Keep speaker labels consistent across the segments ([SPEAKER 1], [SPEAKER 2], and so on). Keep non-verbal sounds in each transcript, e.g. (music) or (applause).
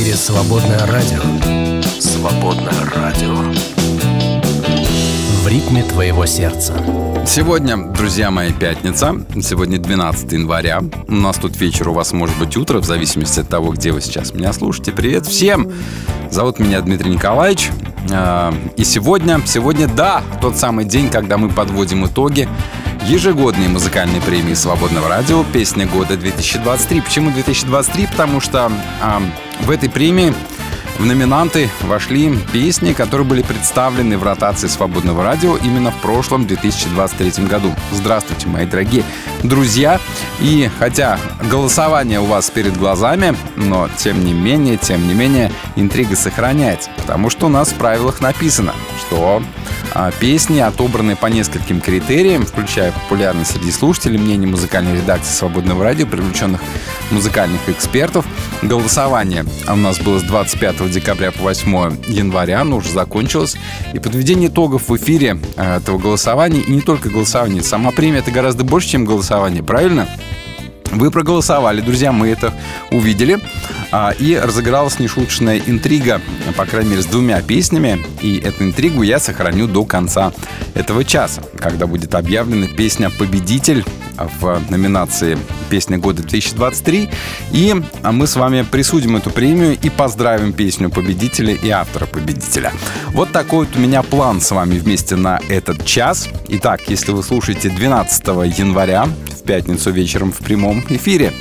[SPEAKER 1] эфире «Свободное радио».
[SPEAKER 2] «Свободное радио».
[SPEAKER 1] В ритме твоего сердца.
[SPEAKER 3] Сегодня, друзья мои, пятница. Сегодня 12 января. У нас тут вечер, у вас может быть утро, в зависимости от того, где вы сейчас меня слушаете. Привет всем! Зовут меня Дмитрий Николаевич. А, и сегодня, сегодня, да, тот самый день, когда мы подводим итоги ежегодные музыкальные премии Свободного радио «Песня года 2023». Почему 2023? Потому что а, в этой премии в номинанты вошли песни, которые были представлены в ротации свободного радио именно в прошлом 2023 году. Здравствуйте, мои дорогие друзья. И хотя голосование у вас перед глазами, но тем не менее, тем не менее, интрига сохраняется. Потому что у нас в правилах написано, что песни отобраны по нескольким критериям, включая популярность среди слушателей, мнение музыкальной редакции свободного радио, привлеченных музыкальных экспертов. Голосование у нас было с 25 декабря по 8 января, оно уже закончилось. И подведение итогов в эфире э, этого голосования, и не только голосование, сама премия это гораздо больше, чем голосование, правильно? Вы проголосовали, друзья, мы это увидели. А, и разыгралась нешуточная интрига, по крайней мере, с двумя песнями. И эту интригу я сохраню до конца этого часа, когда будет объявлена песня «Победитель» в номинации «Песня года 2023». И мы с вами присудим эту премию и поздравим песню победителя и автора победителя. Вот такой вот у меня план с вами вместе на этот час. Итак, если вы слушаете 12 января пятницу вечером в прямом эфире,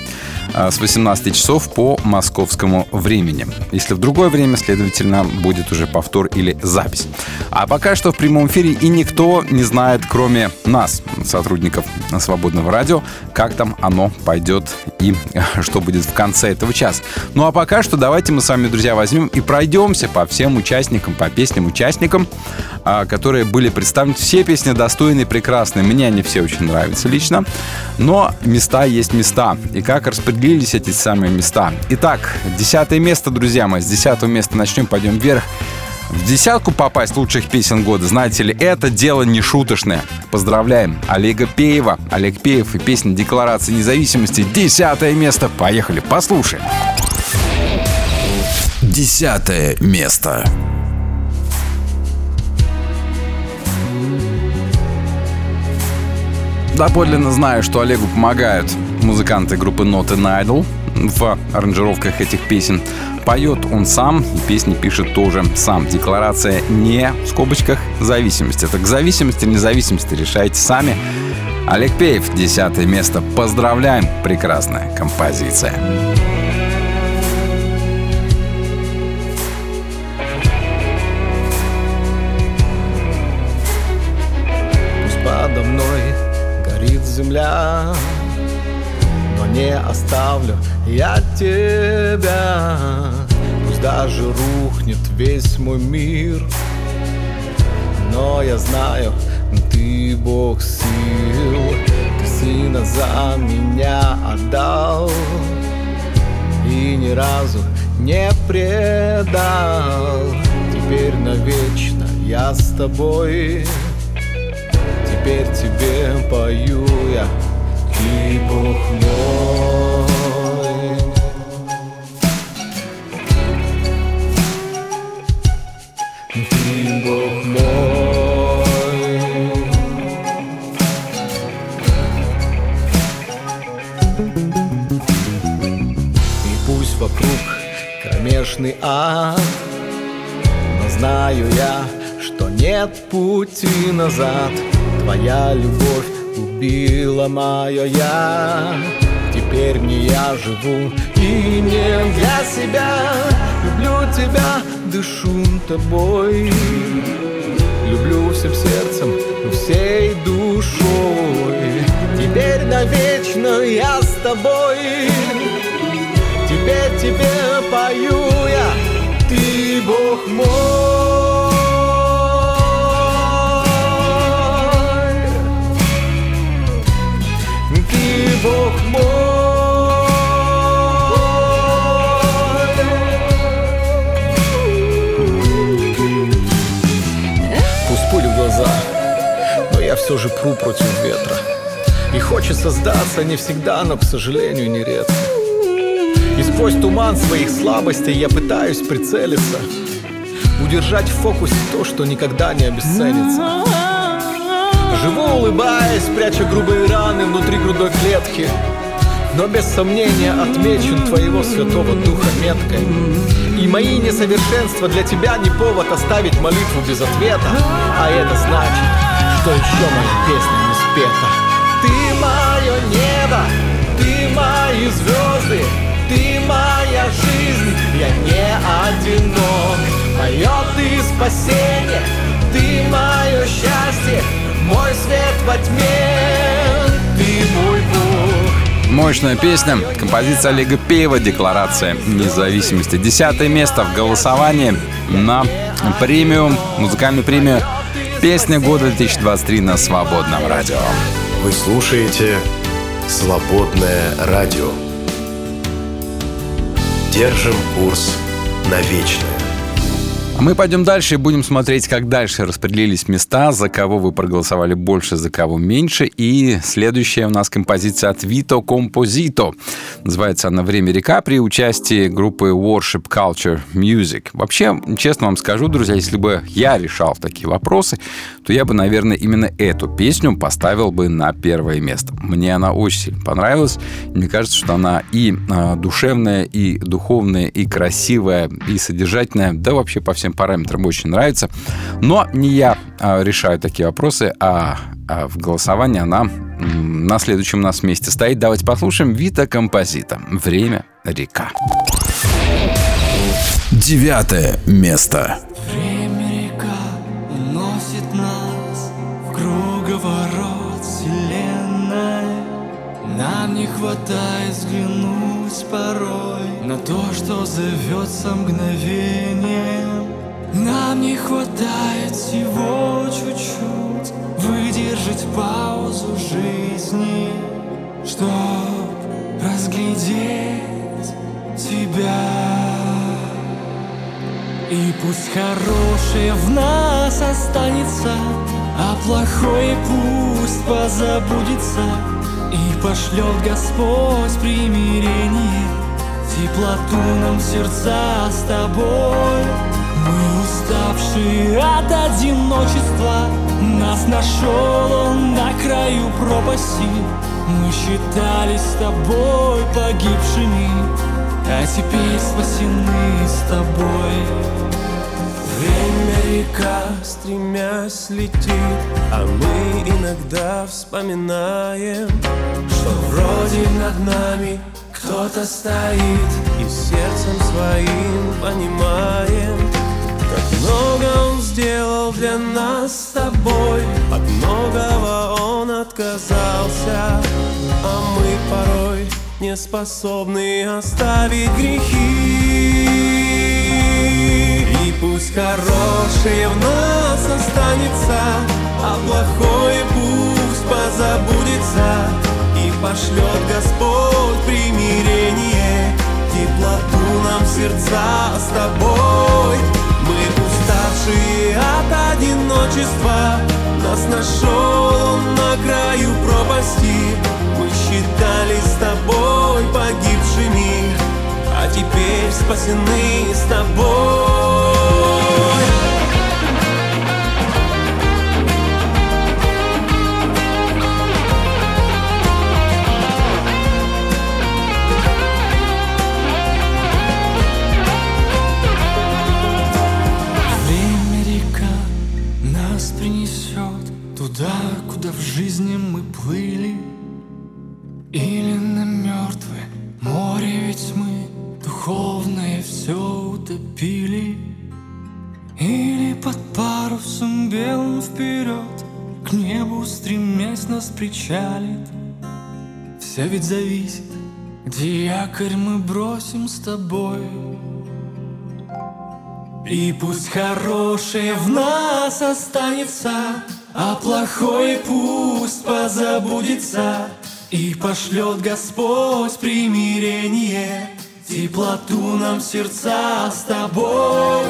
[SPEAKER 3] с 18 часов по московскому времени. Если в другое время, следовательно, будет уже повтор или запись. А пока что в прямом эфире и никто не знает, кроме нас, сотрудников Свободного радио, как там оно пойдет и (laughs) что будет в конце этого часа. Ну а пока что давайте мы с вами, друзья, возьмем и пройдемся по всем участникам, по песням участникам, а, которые были представлены. Все песни достойные, прекрасные. Мне они все очень нравятся лично. Но места есть места. И как распределить распределились эти самые места. Итак, десятое место, друзья мои. С десятого места начнем, пойдем вверх. В десятку попасть лучших песен года, знаете ли, это дело не шуточное. Поздравляем Олега Пеева. Олег Пеев и песня «Декларация независимости». Десятое место. Поехали, послушаем.
[SPEAKER 2] Десятое место.
[SPEAKER 3] Доподлинно знаю, что Олегу помогают музыканты группы Not an Idol в аранжировках этих песен. Поет он сам, и песни пишет тоже сам. Декларация не в скобочках зависимости. К зависимости, независимости решайте сами. Олег Пеев, десятое место. Поздравляем, прекрасная композиция.
[SPEAKER 4] Пусть подо мной горит земля не оставлю я тебя. Пусть даже рухнет весь мой мир. Но я знаю, ты Бог сил. Ты сына за меня отдал И ни разу не предал. Теперь навечно я с тобой. Теперь тебе пою я ты Бог мой. Ты Бог мой. И пусть вокруг кромешный ад, но знаю я, что нет пути назад. Твоя любовь убила мое я Теперь не я живу. И не для себя. Люблю тебя, дышу тобой. Люблю всем сердцем, всей душой. Теперь навечно я с тобой. Теперь тебе пою я, ты Бог мой Бог мой. Пусть пуль в глаза, но я все же пру против ветра. И хочется сдаться не всегда, но, к сожалению, нередко. И сквозь туман своих слабостей я пытаюсь прицелиться Удержать в фокусе то, что никогда не обесценится Живу улыбаясь, пряча грубые раны внутри грудной клетки. Но без сомнения отмечен твоего святого духа меткой. И мои несовершенства для тебя не повод оставить молитву без ответа. А это значит, что еще моя песня не спета. Ты мое небо, ты мои звезды Ты моя жизнь, я не одинок. Мое ты спасение, ты мое счастье Мой свет во тьме, ты мой Бог
[SPEAKER 3] Мощная песня. Композиция Олега Пеева «Декларация независимости». Десятое место в голосовании на премию, музыкальную премию «Песня года 2023» на Свободном радио.
[SPEAKER 1] Вы слушаете «Свободное радио». Держим курс на вечное.
[SPEAKER 3] Мы пойдем дальше и будем смотреть, как дальше распределились места, за кого вы проголосовали больше, за кого меньше. И следующая у нас композиция от Vito Composito. Называется она «Время река» при участии группы Worship Culture Music. Вообще, честно вам скажу, друзья, если бы я решал такие вопросы, то я бы, наверное, именно эту песню поставил бы на первое место. Мне она очень сильно понравилась. Мне кажется, что она и а, душевная, и духовная, и красивая, и содержательная, да вообще по всем параметрам очень нравится. Но не я а, решаю такие вопросы, а, а в голосовании она на следующем у нас месте стоит. Давайте послушаем Вита Композита. Время река.
[SPEAKER 2] Девятое место.
[SPEAKER 5] Время река уносит нас в круговорот вселенной. Нам не хватает взглянуть порой на то, что зовется мгновением. Нам не хватает всего чуть-чуть выдержать паузу жизни, чтоб разглядеть тебя. И пусть хорошее в нас останется, а плохое пусть позабудется. И пошлет Господь примирение, теплоту нам сердца с тобой. Мы уставшие от одиночества, нас нашел он на краю пропасти. Мы считались с тобой погибшими, а теперь спасены с тобой.
[SPEAKER 6] Время река, стремясь летит, а мы иногда вспоминаем, что вроде над нами кто-то стоит и сердцем своим понимаем, как много он сделал для нас с тобой, от многого он отказался, а мы порой не способны оставить грехи. И пусть хорошее в нас останется, а плохое пусть пошлет Господь примирение, теплоту нам сердца с тобой. Мы уставшие от одиночества, нас нашел он на краю пропасти. Мы считались с тобой погибшими, а теперь спасены с тобой.
[SPEAKER 5] Или на мертвое море, ведь мы духовное все утопили. Или под парусом белым вперед к небу стремясь нас причалит. Все ведь зависит, где якорь мы бросим с тобой. И пусть хорошее в нас останется, а плохое пусть позабудется. И пошлет Господь примирение, теплоту нам сердца с тобой.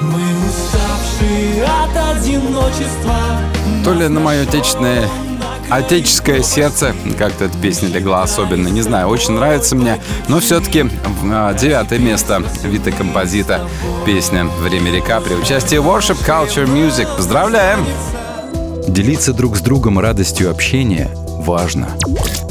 [SPEAKER 5] Мы уставшие от одиночества.
[SPEAKER 3] То ли на мое отечественное Отеческое сердце, как-то эта песня легла особенно, не знаю, очень нравится мне, но все-таки а, девятое место Вита Композита, песня «Время река» при участии Worship Culture Music. Поздравляем! Делиться друг с другом радостью общения важно.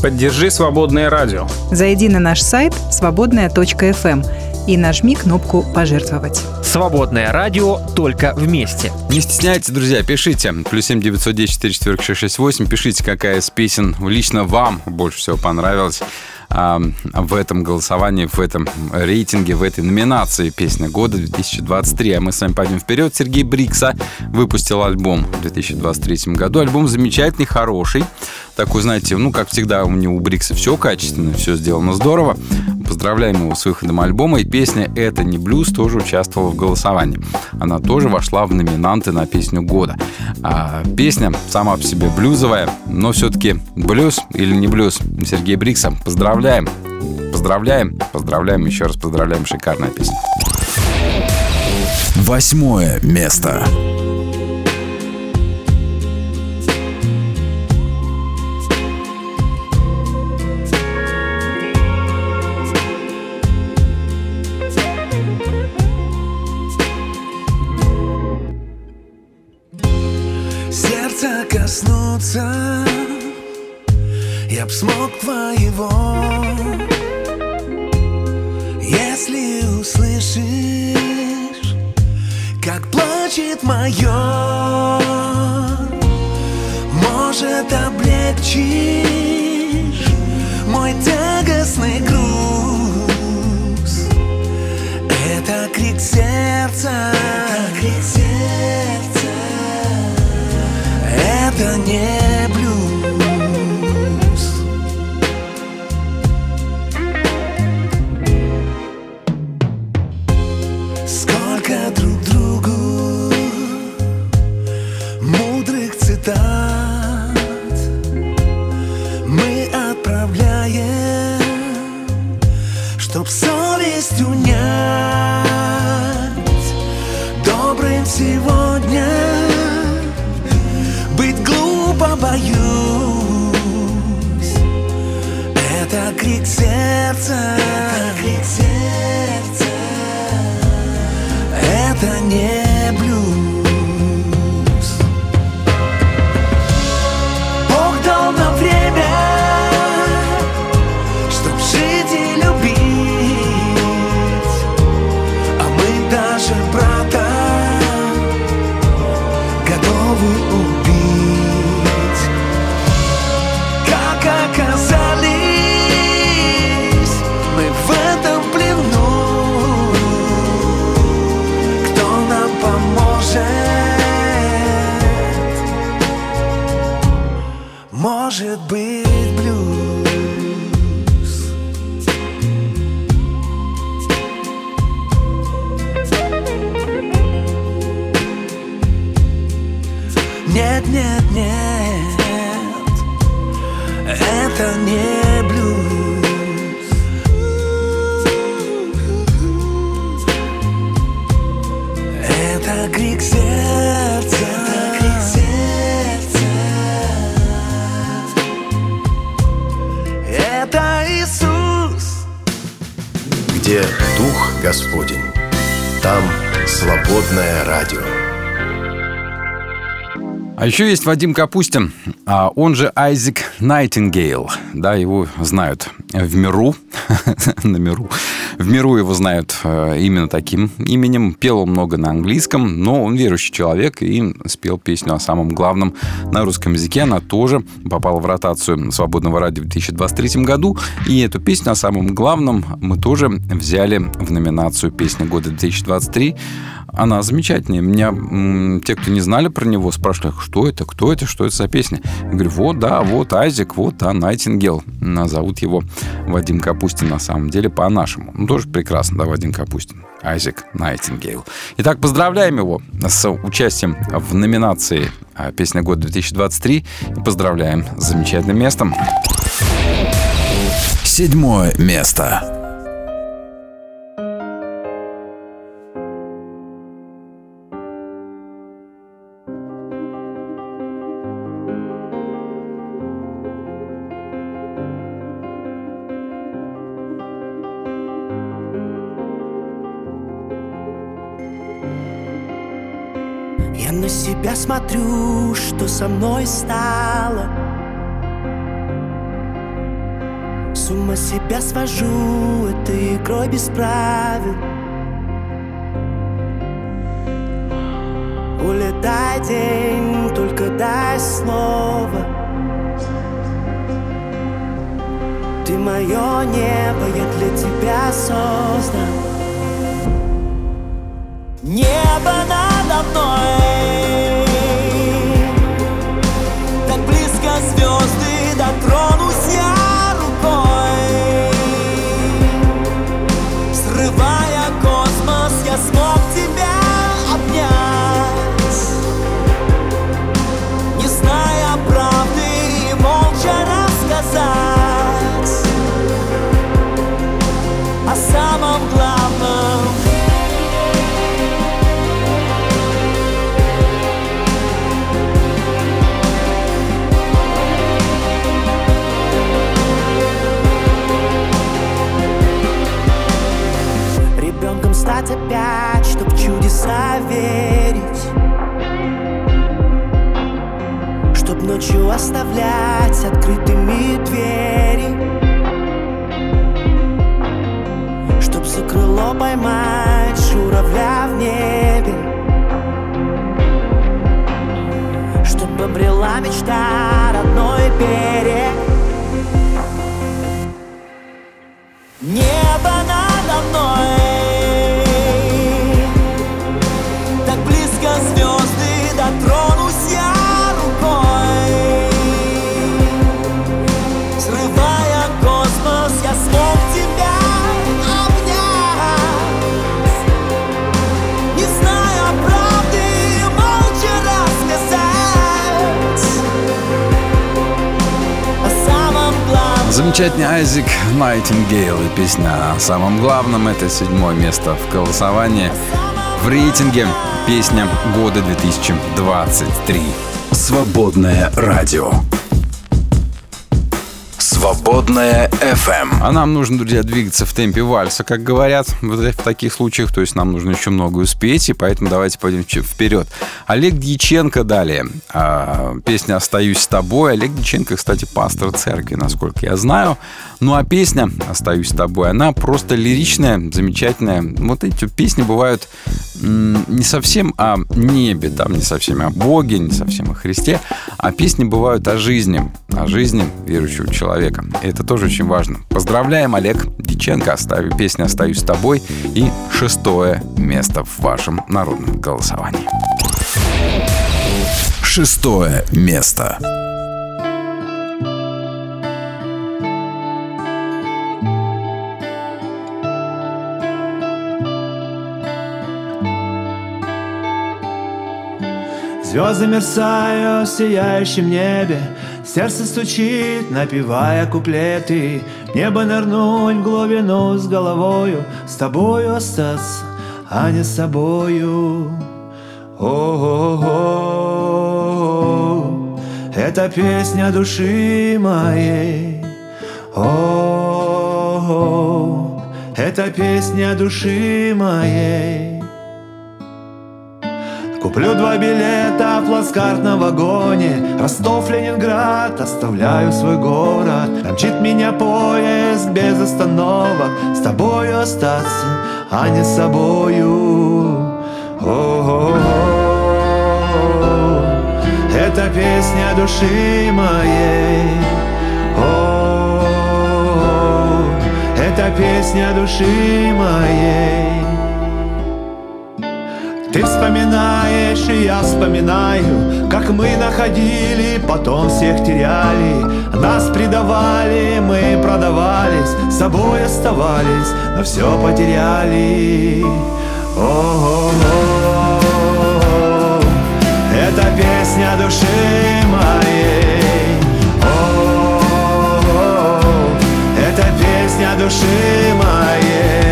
[SPEAKER 7] Поддержи «Свободное радио».
[SPEAKER 8] Зайди на наш сайт свободная.фм и нажми кнопку «Пожертвовать».
[SPEAKER 9] Свободное радио только вместе.
[SPEAKER 3] Не стесняйтесь, друзья, пишите. Плюс семь девятьсот десять четыре четверг шесть шесть восемь. Пишите, какая из песен лично вам больше всего понравилась а, в этом голосовании, в этом рейтинге, в этой номинации «Песня года 2023». А мы с вами пойдем вперед. Сергей Брикса выпустил альбом в 2023 году. Альбом замечательный, хороший. Такой, знаете, ну, как всегда, у него у Брикса все качественно, все сделано здорово. Поздравляем его с выходом альбома. И песня «Это не блюз» тоже участвовала в голосовании. Она тоже вошла в номинанты на песню года. А песня сама по себе блюзовая, но все-таки блюз или не блюз? Сергей Брикса, поздравляем. Поздравляем, поздравляем, еще раз поздравляем, шикарная песня.
[SPEAKER 2] Восьмое место.
[SPEAKER 10] Коснуться Я б смог твоего. Если услышишь Как плачет мое Может облегчишь Мой тягостный груз. Это крик сердца. Это крик сердца это не А
[SPEAKER 3] еще есть Вадим Капустин, а он же Айзек Найтингейл. Да, его знают в миру, (laughs) на миру. В миру его знают э, именно таким именем. Пел он много на английском, но он верующий человек и спел песню о самом главном на русском языке. Она тоже попала в ротацию Свободного радио в 2023 году. И эту песню о самом главном мы тоже взяли в номинацию «Песня года 2023». Она замечательная. Меня те, кто не знали про него, спрашивали, что это, кто это, что это за песня. Я говорю, вот, да, вот Айзек, вот, да, Найтингел. Зовут его Вадим Капустин на самом деле по-нашему. Ну, тоже прекрасно, да, Вадим Капустин. Айзек Найтингейл. Итак, поздравляем его с участием в номинации а, «Песня года 2023» и поздравляем с замечательным местом.
[SPEAKER 2] Седьмое место.
[SPEAKER 11] Я на себя смотрю, что со мной стало. С ума себя свожу этой игрой без правил. Улетай день, только дай слово. Ты мое небо, я для тебя создан. Небо надо мной в чудеса верить Чтоб ночью оставлять открытыми двери Чтоб за крыло поймать журавля в небе Чтоб обрела мечта родной берег
[SPEAKER 3] Замечательный Айзек Найтингейл и песня о самом главном. Это седьмое место в голосовании. В рейтинге песня года 2023.
[SPEAKER 2] Свободное радио. Свободное FM.
[SPEAKER 3] А нам нужно, друзья, двигаться в темпе вальса, как говорят в таких случаях. То есть нам нужно еще много успеть, и поэтому давайте пойдем вперед. Олег Дьяченко далее. А, песня «Остаюсь с тобой». Олег Дьяченко, кстати, пастор церкви, насколько я знаю. Ну а песня «Остаюсь с тобой», она просто лиричная, замечательная. Вот эти песни бывают не совсем о небе, там не совсем о Боге, не совсем о Христе, а песни бывают о жизни, о жизни верующего человека. Это тоже очень важно. Поздравляем, Олег Диченко. Остави песню «Остаюсь с тобой» и шестое место в вашем народном голосовании.
[SPEAKER 2] Шестое место.
[SPEAKER 12] Звезды мерцают в сияющем небе Сердце стучит, напевая куплеты. Небо нырнуть в глубину с головою. С тобою остаться, а не с собою. О-о-о, это песня души моей. О, это песня души моей Куплю два билета в плацкартном вагоне. Ростов, Ленинград, оставляю свой город. Мчит меня поезд без остановок. С тобою остаться, а не с собою. О-о-о. Это песня души моей. О, это песня души моей Ты вспоминаешь, и я вспоминаю Как мы находили, потом всех теряли. Нас предавали, мы продавались С собой оставались, но все потеряли. О-о-о. Это песня души моей. О, это песня души моей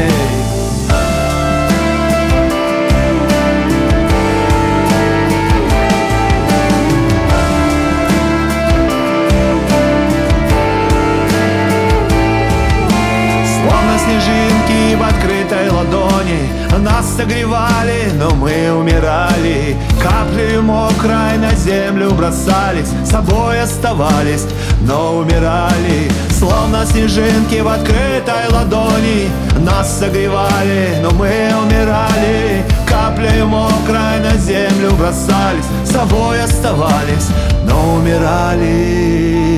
[SPEAKER 12] Нас согревали, но мы умирали. Каплею мокрой на землю бросались собой оставались, но умирали. Словно снежинки в открытой ладони. Нас согревали, но мы умирали. Каплею мокрой на землю бросались собой оставались, но умирали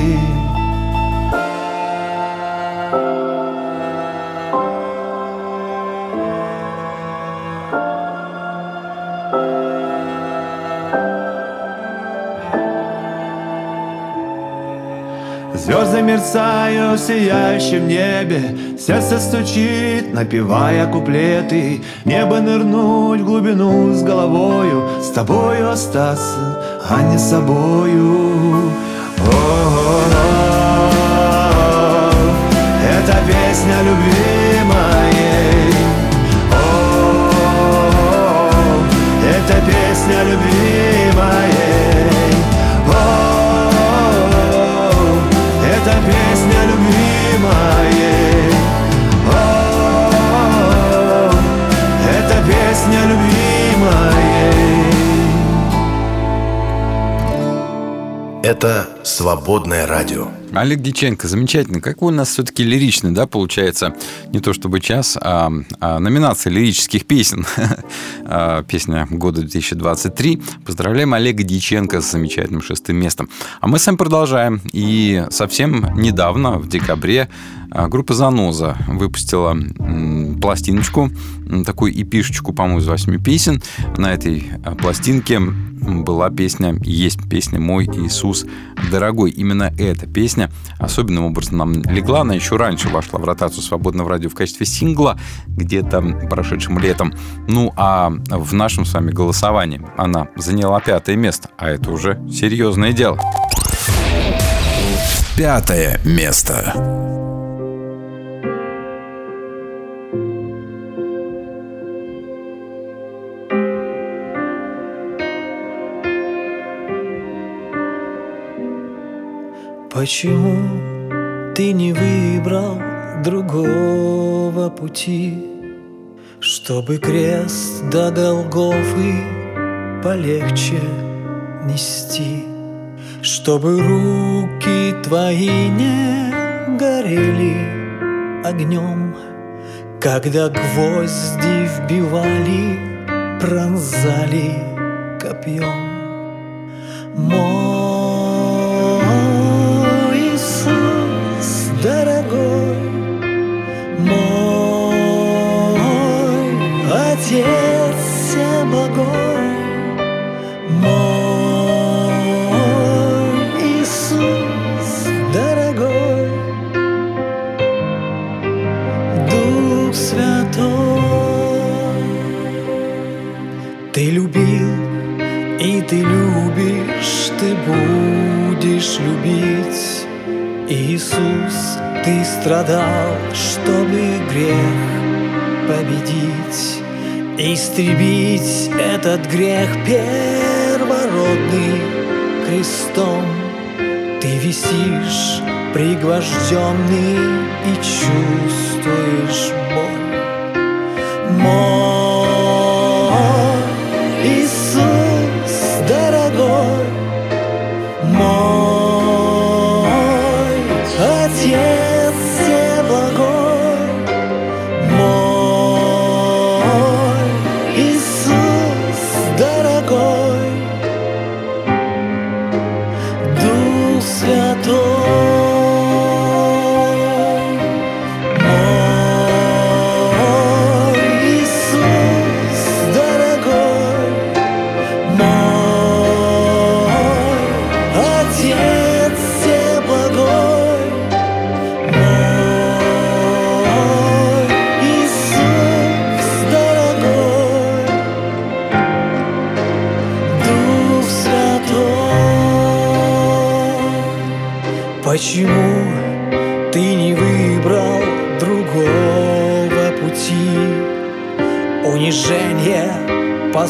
[SPEAKER 12] Звезды мерцают в сияющем небе. Сердце стучит, напевая куплеты. Небо нырнуть в глубину с головою. С тобою остаться, а не собою. О-о-о. Это песня любви Это
[SPEAKER 1] «Свободное радио».
[SPEAKER 3] Олег Диченко, замечательно. Какой у нас все-таки лиричный, да, получается, не то чтобы час, а, а номинация лирических песен. (laughs) А, Песня года 2023. Поздравляем Олега Диченко с замечательным шестым местом. А мы с вами продолжаем. И совсем недавно, в декабре, группа «Заноза» выпустила пластиночку, такую эпишечку, по-моему, из восьми песен. На этой а, пластинке была песня, есть песня «Мой Иисус дорогой». Именно эта песня особенным образом нам легла. Она еще раньше вошла в ротацию свободного радио в качестве сингла где-то прошедшим летом. Ну, а в нашем с вами голосовании она заняла пятое место. А это уже серьезное дело.
[SPEAKER 2] Пятое место.
[SPEAKER 13] Почему ты не выбрал другого пути, Чтобы крест до Голгофы полегче нести, Чтобы руки твои не горели огнем, Когда гвозди вбивали, пронзали копьем. Мой Иисус, ты страдал, чтобы грех победить, истребить этот грех первородный крестом. Ты висишь пригвожденный и чувствуешь боль. Мой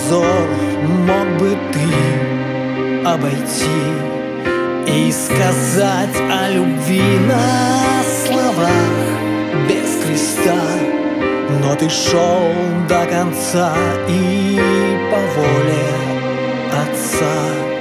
[SPEAKER 13] позор мог бы ты обойти И сказать о любви на словах без креста но ты шел до конца и по воле Отца.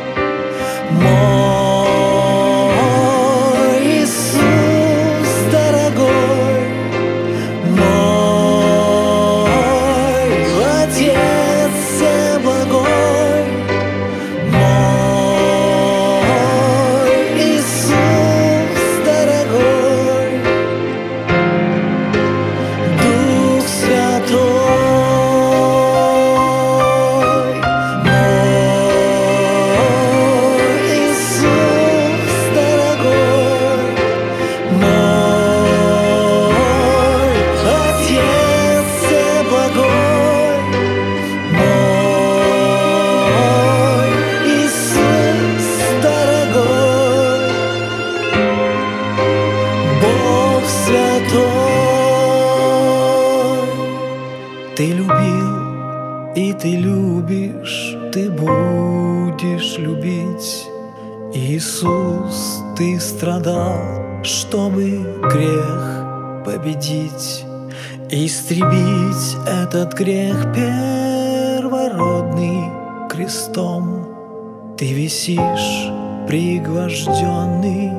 [SPEAKER 13] Пригвожденный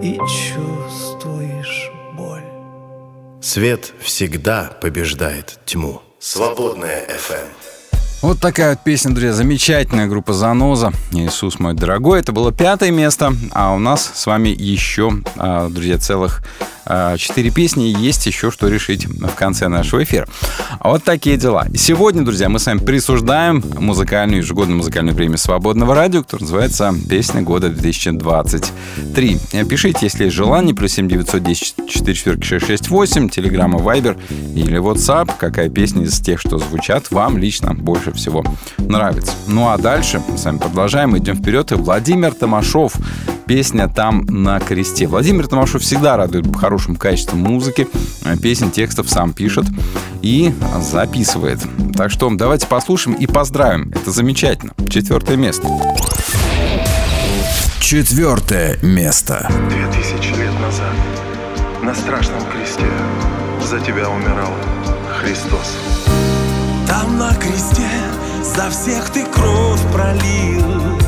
[SPEAKER 13] и чувствуешь боль.
[SPEAKER 1] Свет всегда побеждает тьму. Свободная FM.
[SPEAKER 3] Вот такая вот песня, друзья, замечательная группа «Заноза». «Иисус мой дорогой». Это было пятое место, а у нас с вами еще, а, друзья, целых а, четыре песни. Есть еще что решить в конце нашего эфира. Вот такие дела. Сегодня, друзья, мы с вами присуждаем музыкальную, ежегодную музыкальную премию «Свободного радио», которая называется «Песня года 2023». Пишите, если есть желание, плюс 7 910 44 668, телеграмма Viber или WhatsApp, какая песня из тех, что звучат, вам лично больше всего нравится. Ну а дальше мы с вами продолжаем, идем вперед. И Владимир Томашов, песня «Там на кресте». Владимир Томашов всегда радует хорошим качеством музыки, песен, текстов сам пишет и записывает. Так что давайте послушаем и поздравим. Это замечательно. Четвертое место.
[SPEAKER 2] Четвертое место.
[SPEAKER 14] Две тысячи лет назад на страшном кресте за тебя умирал Христос.
[SPEAKER 10] Там на кресте за всех ты кровь пролил,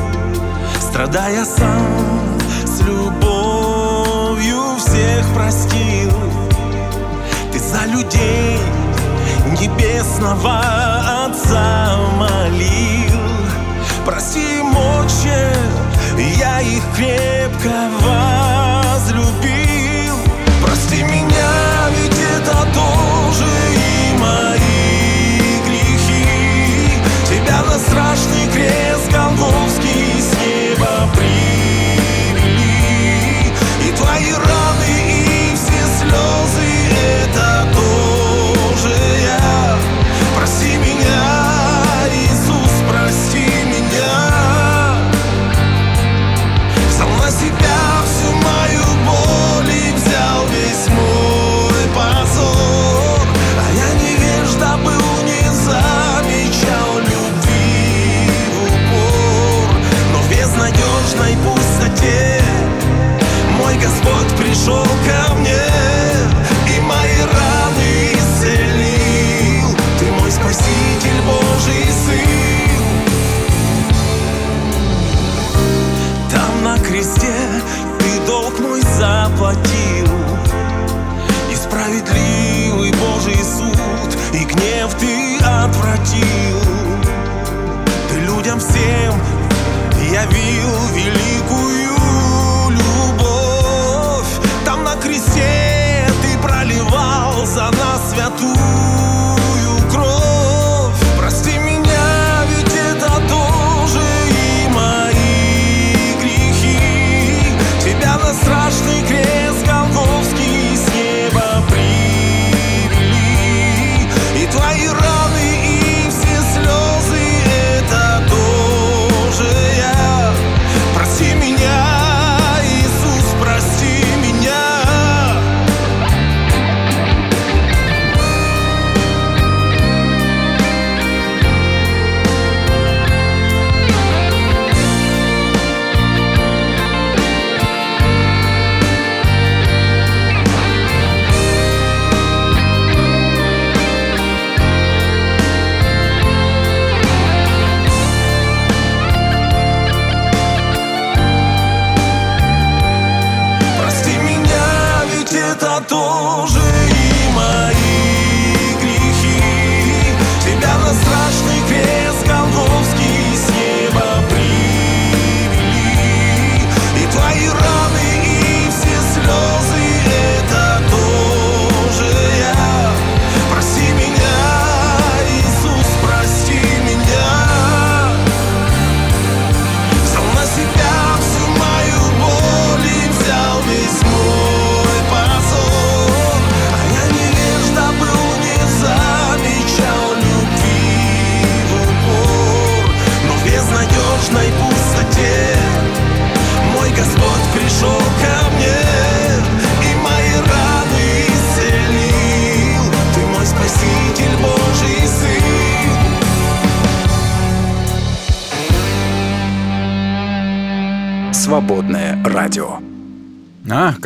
[SPEAKER 10] Страдая сам любовью всех простил. Ты за людей небесного Отца молил. Прости им, я их крепко возлюбил. Прости меня, ведь это тоже и мои грехи. Тебя на страшный крест Голгофский с неба привели. И твои раны,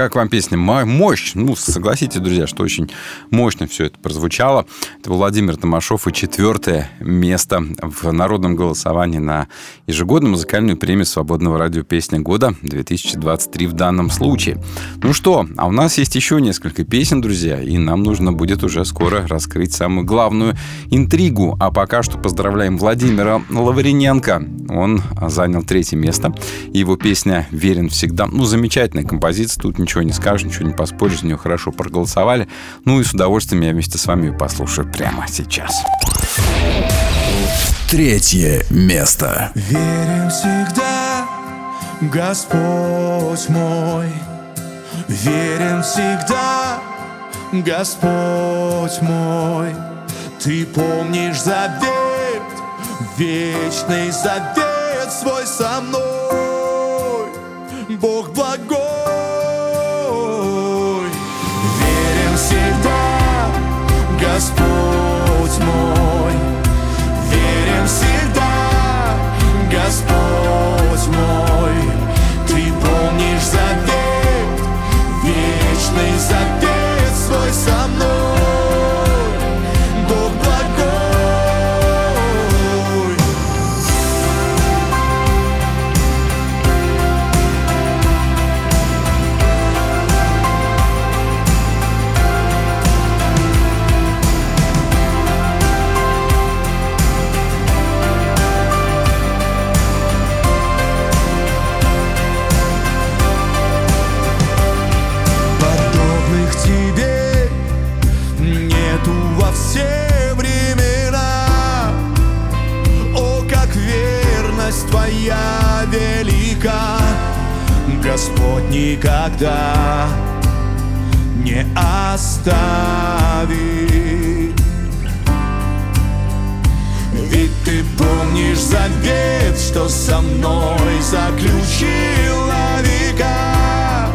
[SPEAKER 3] как вам песня? Мощь. Ну, согласитесь, друзья, что очень мощно все это прозвучало. Это Владимир Томашов и четвертое место в народном голосовании на ежегодную музыкальную премию свободного радио «Песня года» 2023 в данном случае. Ну что, а у нас есть еще несколько песен, друзья, и нам нужно будет уже скоро раскрыть самую главную интригу. А пока что поздравляем Владимира Лаврененко. Он занял третье место. Его песня «Верен всегда». Ну, замечательная композиция тут ничего не скажешь, ничего не поспоришь, за нее хорошо проголосовали. Ну и с удовольствием я вместе с вами послушаю прямо сейчас.
[SPEAKER 2] Третье место.
[SPEAKER 15] Верим всегда, Господь мой. Верим всегда, Господь мой. Ты помнишь завет, вечный завет свой со мной. Бог благой. Господь никогда не оставит. Ведь ты помнишь завет, что со мной заключила века.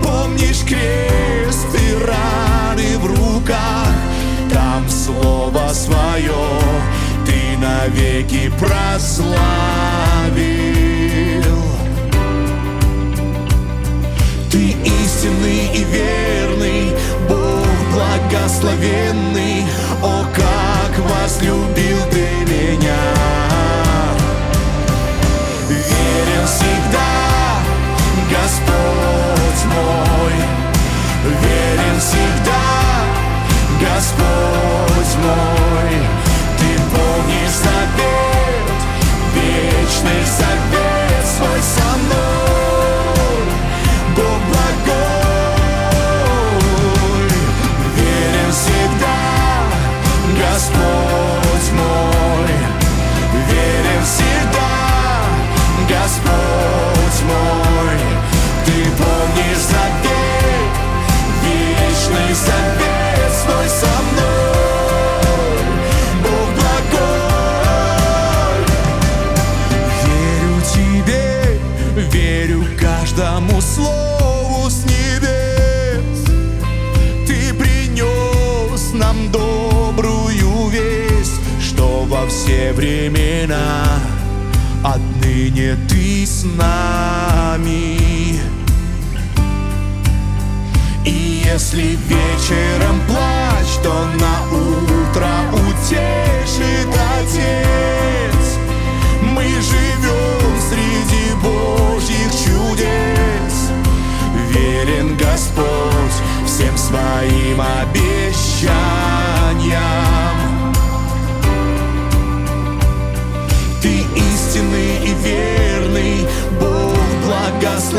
[SPEAKER 15] Помнишь крест и раны в руках, там слово свое ты навеки прославил.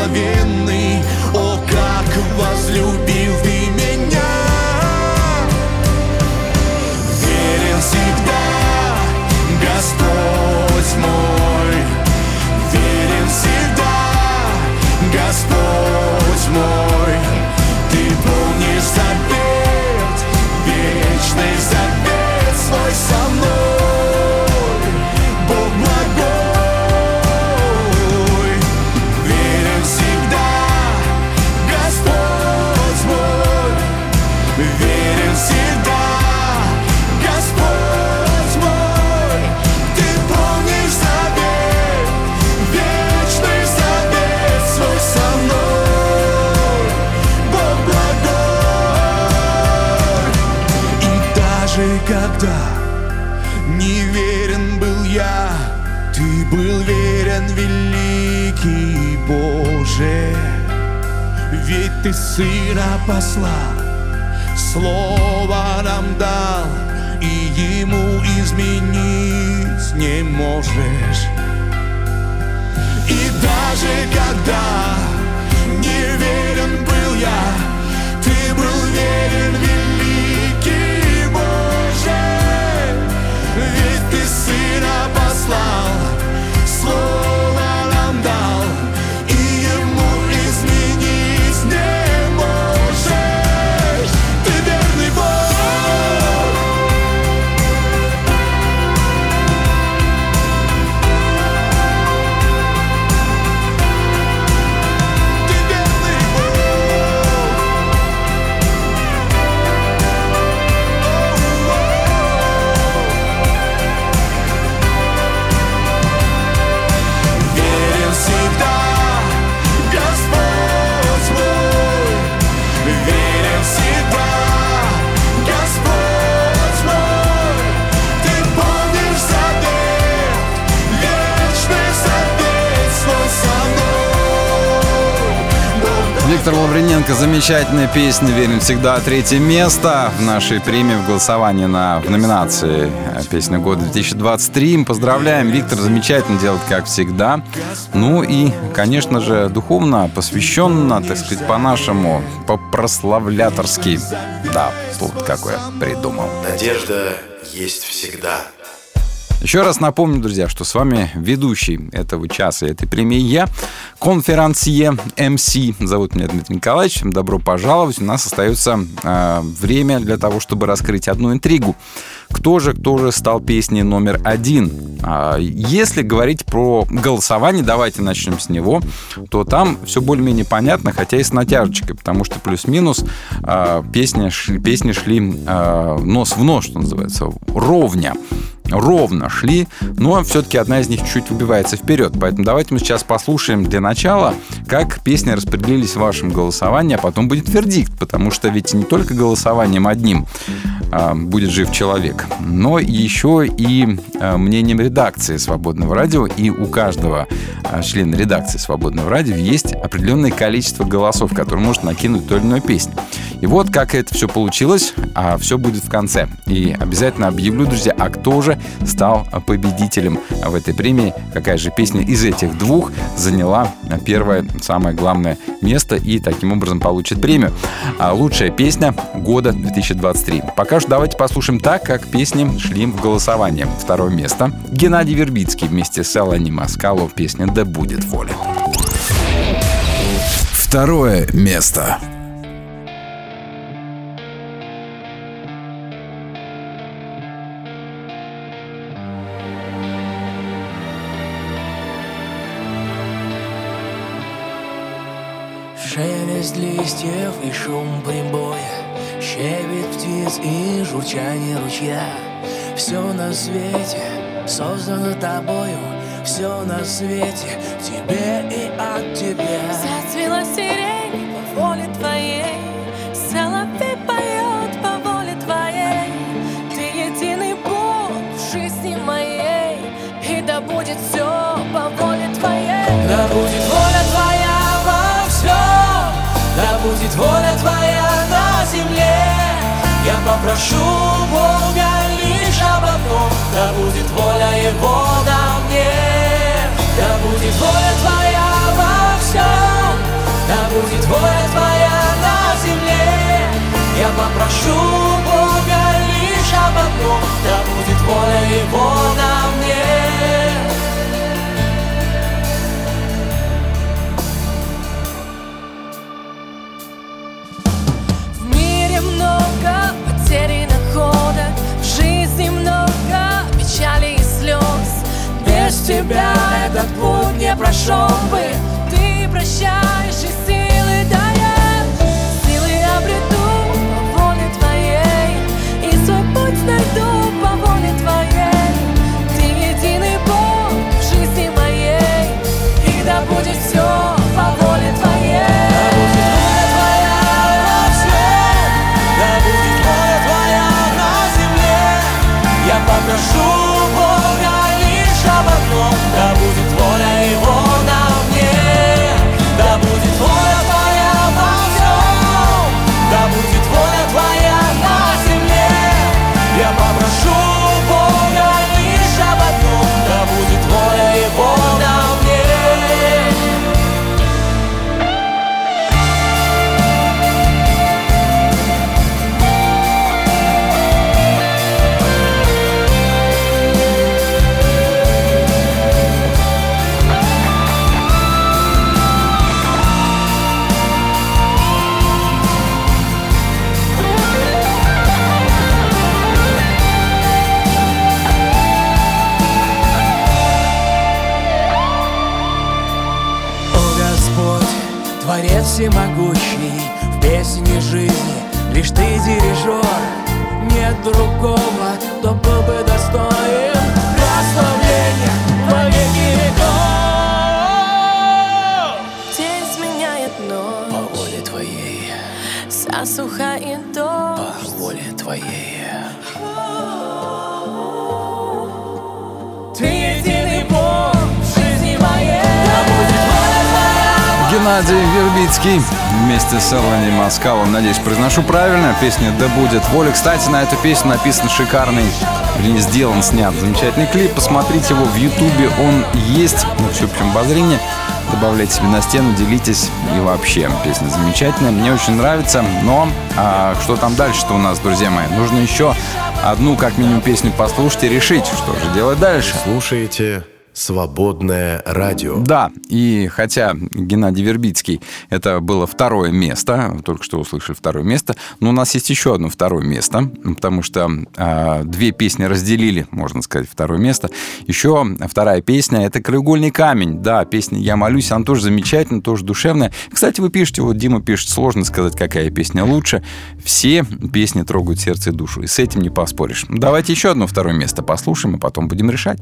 [SPEAKER 15] Благословенный, Боже. Ведь ты сына послал, слово нам дал, и ему изменить не можешь. И даже когда не верен был я, ты был верен, великий Боже. Ведь ты сына послал, слово
[SPEAKER 3] замечательная песня «Верен всегда». Третье место в нашей премии в голосовании на, в номинации э, «Песня года 2023». Мы поздравляем. Виктор замечательно делает, как всегда. Ну и, конечно же, духовно посвященно, так сказать, по-нашему, по-прославляторски. Да, слово какое придумал.
[SPEAKER 1] Надежда есть всегда.
[SPEAKER 3] Еще раз напомню, друзья, что с вами ведущий этого часа, этой премии я, конферансье МС. Зовут меня Дмитрий Николаевич. Добро пожаловать. У нас остается э, время для того, чтобы раскрыть одну интригу. Кто же, кто же стал песней номер один? А, Если говорить про голосование, давайте начнем с него, то там все более-менее понятно, хотя и с натяжечкой, потому что плюс-минус а, песни, песни шли а, нос в нос, что называется, ровня ровно шли, но все-таки одна из них чуть выбивается вперед. Поэтому давайте мы сейчас послушаем для начала, как песни распределились в вашем голосовании, а потом будет вердикт, потому что ведь не только голосованием одним а, будет жив человек, но еще и а, мнением редакции «Свободного радио», и у каждого а, члена редакции «Свободного радио» есть определенное количество голосов, которые может накинуть ту или иную песню. И вот как это все получилось, а все будет в конце. И обязательно объявлю, друзья, а кто же стал победителем в этой премии, какая же песня из этих двух заняла первое, самое главное место и таким образом получит премию. А лучшая песня года 2023. Пока что давайте послушаем так, как песни шли в голосование. Второе место. Геннадий Вербицкий вместе с Элани Маскало песня «Да будет воля».
[SPEAKER 2] Второе место.
[SPEAKER 13] Шелест листьев и шум прибоя Щебет птиц и журчание ручья. Все на свете создано тобою Все на свете тебе и от тебя
[SPEAKER 16] Зацвела сирень по воле твоей Соловей поет по воле твоей. Ты единый Бог в жизни моей И да будет все по воле твоей.
[SPEAKER 13] Да будет попрошу Бога лишь об одном. Да будет воля Его на мне. Да будет воля твоя во всем. Да будет воля твоя на земле. Я попрошу Бога лишь об одном. Да будет воля Его тебя этот путь не прошел бы.
[SPEAKER 16] Ты прощаешь и силы даешь Силы обрету по воле твоей. И свой путь найду по воле твоей. Ты единый Бог в жизни моей. И да будет все по воле твоей.
[SPEAKER 13] Да
[SPEAKER 16] всемогущий, в песне жизни лишь Ты дирижер. Нет другого, кто был бы достоин
[SPEAKER 3] Вербицкий вместе с Элвани Маскалом. Надеюсь, произношу правильно. Песня «Да будет воля». Кстати, на эту песню написан шикарный, вернее, сделан, снят замечательный клип. Посмотрите его в Ютубе. Он есть на всеобщем обозрении. Добавляйте себе на стену, делитесь. И вообще, песня замечательная. Мне очень нравится. Но а, что там дальше-то у нас, друзья мои? Нужно еще одну, как минимум, песню послушать и решить, что же делать дальше.
[SPEAKER 1] Слушаете «Свободное радио».
[SPEAKER 3] Да, и хотя Геннадий Вербицкий это было второе место, только что услышали второе место, но у нас есть еще одно второе место, потому что э, две песни разделили, можно сказать, второе место. Еще вторая песня это «Краеугольный камень». Да, песня «Я молюсь», она тоже замечательная, тоже душевная. Кстати, вы пишете, вот Дима пишет, сложно сказать, какая песня лучше. Все песни трогают сердце и душу, и с этим не поспоришь. Давайте еще одно второе место послушаем, и потом будем решать.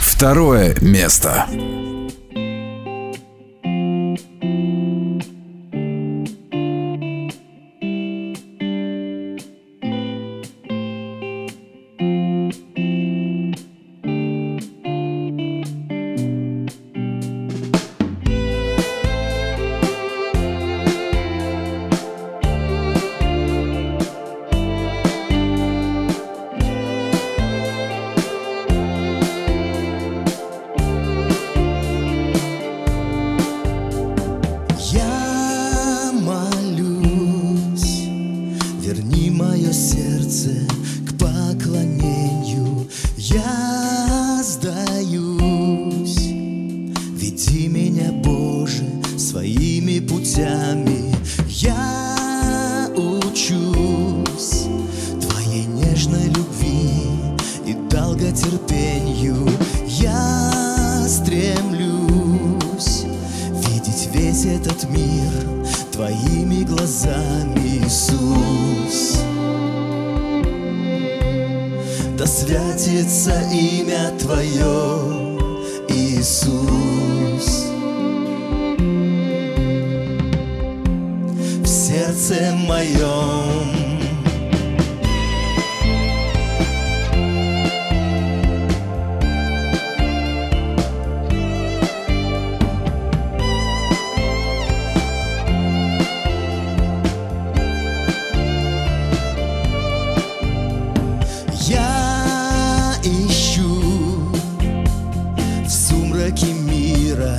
[SPEAKER 2] Второе место.
[SPEAKER 17] Сумраке мира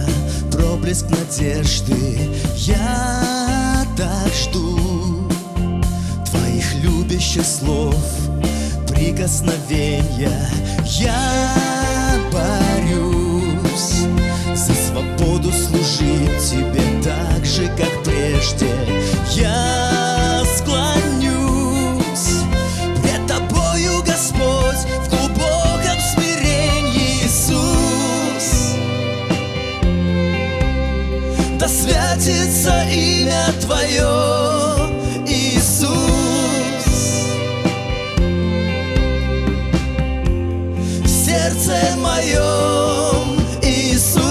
[SPEAKER 17] проблеск надежды. Я так жду твоих любящих слов, прикосновения. Я борюсь за свободу служить тебе так же, как прежде. Я склонюсь святится имя Твое, Иисус. В сердце моем, Иисус.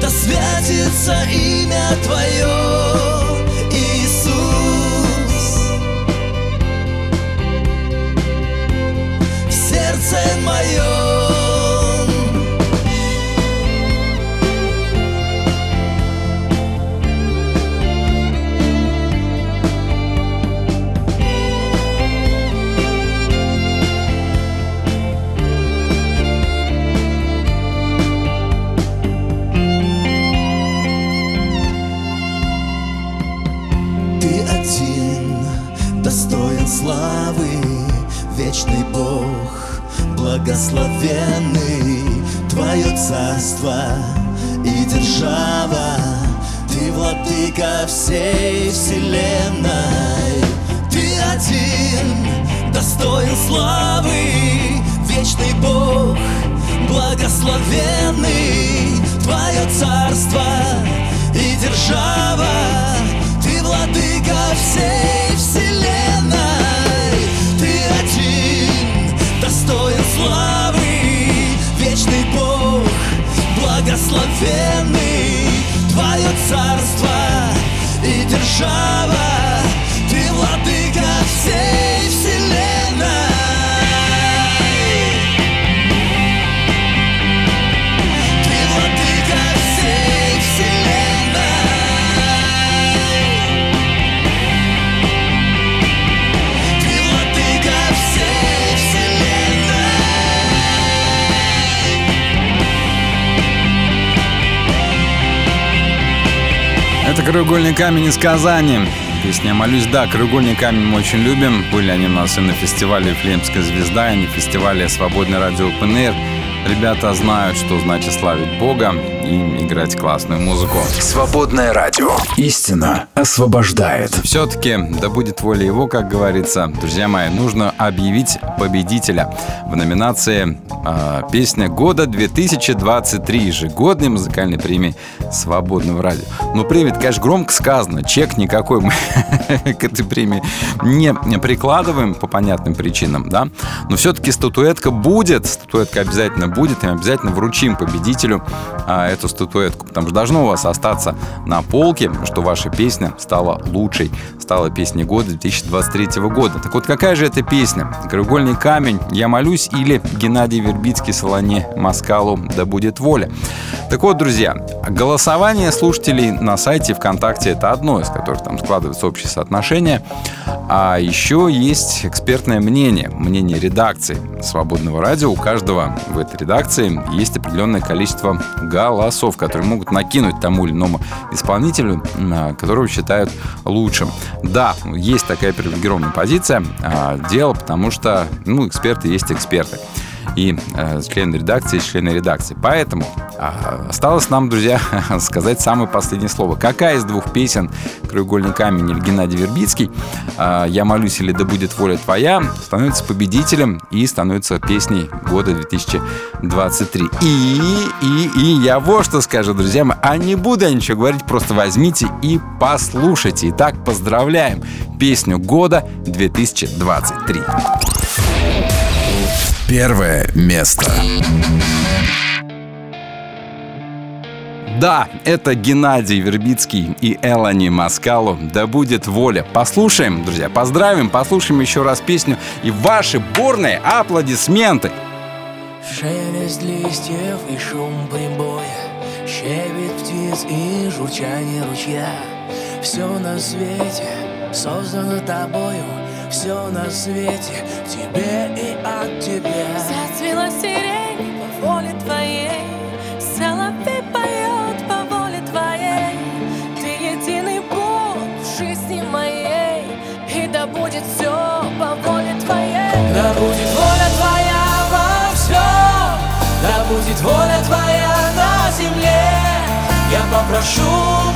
[SPEAKER 17] Да святится имя Твое, вечный Бог, благословенный, Твое царство и держава, Ты владыка всей вселенной. Ты один достоин славы, вечный Бог, благословенный, Твое царство и держава, Ты владыка всей вселенной. Благословенный, Твое царство и держава, Ты владыка всей
[SPEAKER 3] «Краеугольный камень» из Казани. Песня «Молюсь». Да, «Краеугольный камень» мы очень любим. Были они у нас и на фестивале «Флемская звезда», и на фестивале «Свободное радио ПНР». Ребята знают, что значит славить Бога и играть классную музыку.
[SPEAKER 2] Свободное радио. Истина освобождает.
[SPEAKER 3] Все-таки, да будет воля его, как говорится, друзья мои, нужно объявить победителя в номинации э, «Песня года 2023» ежегодной музыкальной премии «Свободного радио». Но премия, конечно, громко сказано, чек никакой мы (laughs) к этой премии не прикладываем по понятным причинам, да, но все-таки статуэтка будет, статуэтка обязательно будет, и мы обязательно вручим победителю а, эту статуэтку, потому что должно у вас остаться на полке, что ваша песня стала лучшей, стала песней года 2023 года. Так вот, какая же это песня? «Краеугольный камень», «Я молюсь» или Геннадий Вербицкий «Солоне Маскалу да будет воля». Так вот, друзья, голосование слушателей на сайте ВКонтакте – это одно из которых там складывается общее соотношение, а еще есть экспертное мнение, мнение редакции «Свободного радио». У каждого в этой редакции есть определенное количество голосов, которые могут накинуть тому или иному исполнителю, а, которого считают лучшим. Да, есть такая привилегированная позиция а, дела, потому что ну, эксперты есть эксперты и э, члены редакции, члены редакции. Поэтому э, осталось нам, друзья, (laughs) сказать самое последнее слово. Какая из двух песен «Краеугольный камень» или Геннадий Вербицкий э, «Я молюсь» или «Да будет воля твоя» становится победителем и становится песней года 2023. И, и, и я вот что скажу, друзья мои, а не буду я ничего говорить, просто возьмите и послушайте. Итак, поздравляем песню года 2023.
[SPEAKER 2] Первое место.
[SPEAKER 3] Да, это Геннадий Вербицкий и Элани Маскалу. Да будет воля. Послушаем, друзья, поздравим, послушаем еще раз песню и ваши бурные аплодисменты.
[SPEAKER 13] Шелест листьев и шум прибоя Щебет птиц и журчание ручья Все на свете создано тобою Все на свете тебе и от тебя.
[SPEAKER 16] Зацвела сирень по воле твоей Соловей поет по воле твоей. Ты единый Бог в жизни моей И да будет все по воле твоей.
[SPEAKER 13] Да будет воля твоя во всем Да будет воля твоя на земле. Я попрошу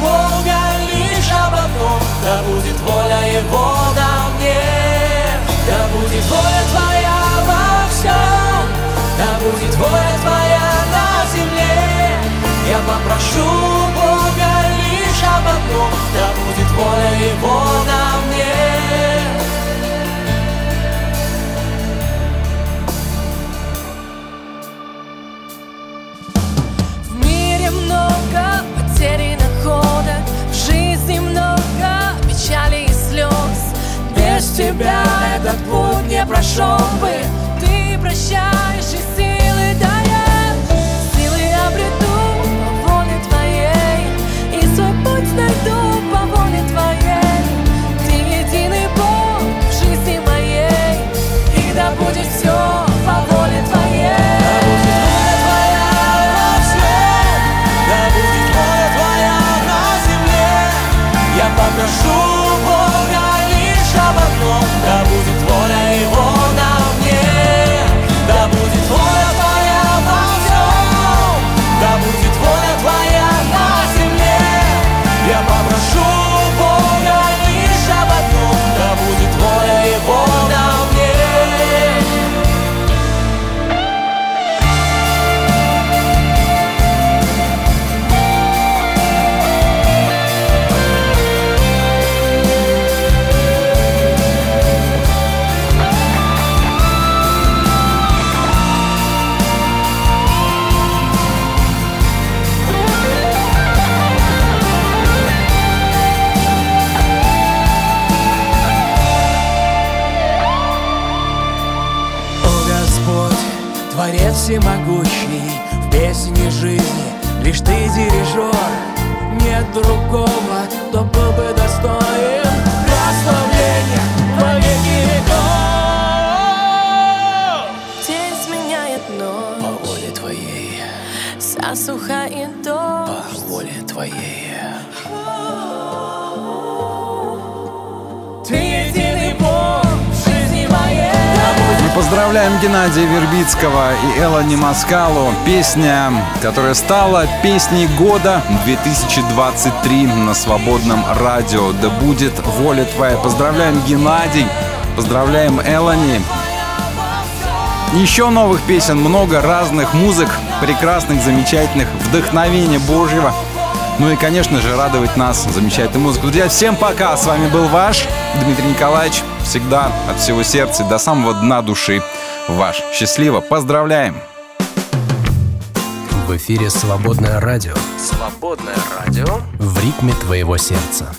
[SPEAKER 13] Бога лишь об одном Да будет воля Его на Да будет воля твоя во всем Да будет воля твоя на земле. Я попрошу Бога лишь об одном. Да будет воля Его на Без тебя этот путь не прошел бы.
[SPEAKER 16] Ты прощаешь и силы даешь Силы обрету по воле твоей. И свой путь найду по воле твоей. Ты единый Бог в жизни моей. И да будет все по воле твоей.
[SPEAKER 13] Да
[SPEAKER 3] Вербицкого и Элани Маскалу. Песня, которая стала песней года 2023 на свободном радио. Да будет воля твоя. Поздравляем Геннадий, поздравляем Элани. Еще новых песен, много разных музык, прекрасных, замечательных, вдохновения Божьего. Ну и, конечно же, радовать нас замечательной музыкой. Друзья, всем пока! С вами был ваш Дмитрий Николаевич. Всегда от всего сердца до самого дна души ваш. Счастливо! Поздравляем!
[SPEAKER 18] В эфире «Свободное радио»
[SPEAKER 19] Свободное радио
[SPEAKER 18] в ритме твоего сердца.